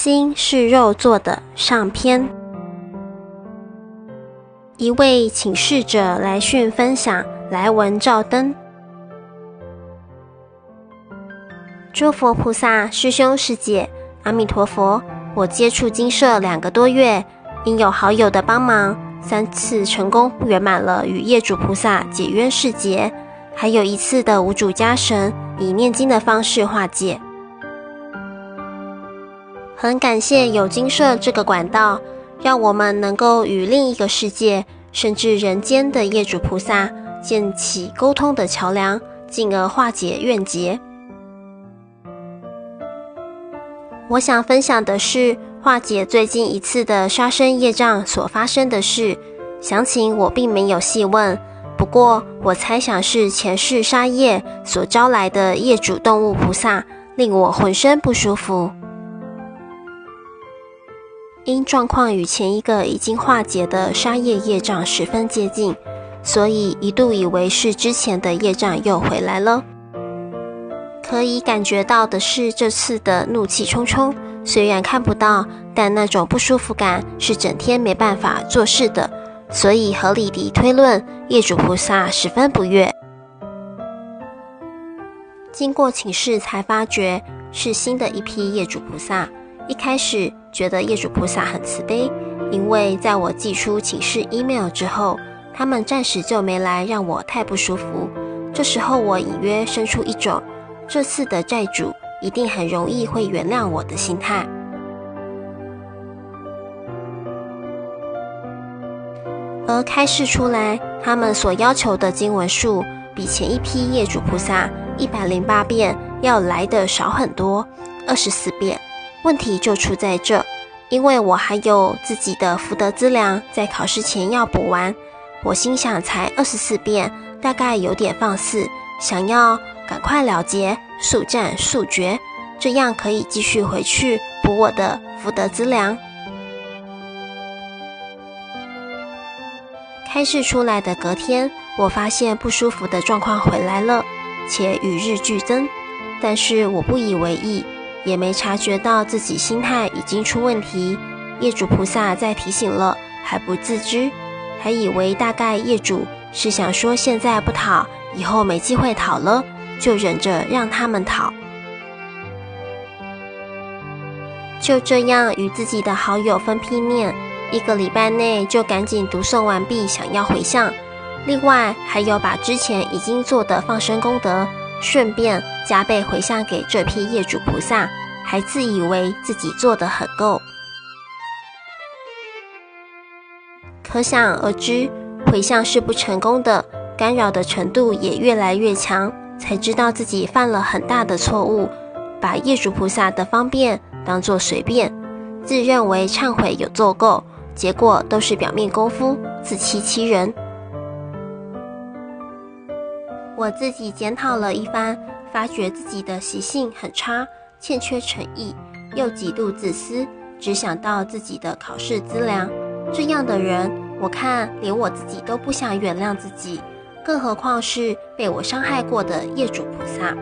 心是肉做的上篇。一位请示者来讯分享来文照灯。诸佛菩萨、师兄师姐，阿弥陀佛！我接触精舍两个多月，因有好友的帮忙，三次成功圆满了与业主菩萨解冤释结，还有一次的无主家神以念经的方式化解。很感谢有精舍这个管道，让我们能够与另一个世界，甚至人间的业主菩萨建起沟通的桥梁，进而化解怨结。我想分享的是化解最近一次的杀生业障所发生的事，详情我并没有细问。不过我猜想是前世杀业所招来的业主动物菩萨，令我浑身不舒服。因状况与前一个已经化解的杀业业障十分接近，所以一度以为是之前的业障又回来了。可以感觉到的是，这次的怒气冲冲，虽然看不到，但那种不舒服感是整天没办法做事的，所以合理地推论，业主菩萨十分不悦。经过请示才发觉，是新的一批业主菩萨。一开始觉得业主菩萨很慈悲，因为在我寄出请示 email 之后，他们暂时就没来，让我太不舒服。这时候我隐约生出一种。这次的债主一定很容易会原谅我的心态，而开示出来，他们所要求的经文数比前一批业主菩萨一百零八遍要来的少很多，二十四遍。问题就出在这，因为我还有自己的福德资粮，在考试前要补完。我心想，才二十四遍，大概有点放肆，想要。赶快了结，速战速决，这样可以继续回去补我的福德资粮。开示出来的隔天，我发现不舒服的状况回来了，且与日俱增。但是我不以为意，也没察觉到自己心态已经出问题。业主菩萨再提醒了，还不自知，还以为大概业主是想说现在不讨，以后没机会讨了。就忍着让他们讨，就这样与自己的好友分批念，一个礼拜内就赶紧读诵完毕，想要回向。另外还有把之前已经做的放生功德，顺便加倍回向给这批业主菩萨，还自以为自己做得很够。可想而知，回向是不成功的，干扰的程度也越来越强。才知道自己犯了很大的错误，把业主菩萨的方便当作随便，自认为忏悔有做够，结果都是表面功夫，自欺欺人。我自己检讨了一番，发觉自己的习性很差，欠缺诚意，又极度自私，只想到自己的考试资粮。这样的人，我看连我自己都不想原谅自己。更何况是被我伤害过的业主菩萨。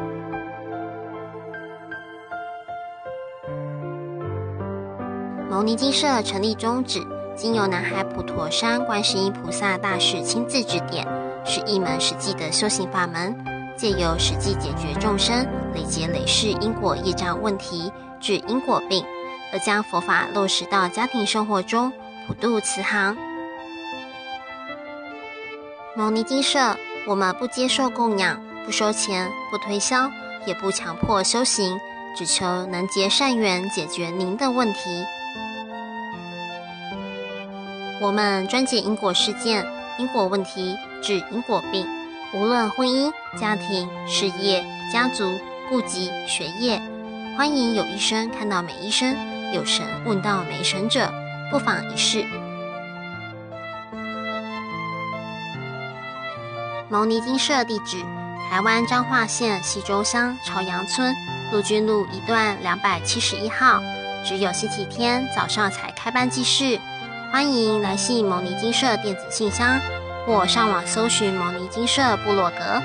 牟尼精舍成立宗旨，经由南海普陀山观世音菩萨大士亲自指点，是一门实际的修行法门，借由实际解决众生累劫累世因果业障问题，治因果病，而将佛法落实到家庭生活中，普度慈航。牟尼精舍，我们不接受供养，不收钱，不推销，也不强迫修行，只求能结善缘，解决您的问题。我们专解因果事件、因果问题，治因果病，无论婚姻、家庭、事业、家族、户籍、学业，欢迎有医生看到没医生，有神问到没神者，不妨一试。牟尼精舍地址：台湾彰化县溪州乡朝阳村陆军路一段两百七十一号。只有星期天早上才开班济世，欢迎来信牟尼精舍电子信箱，或上网搜寻牟尼金舍部落格。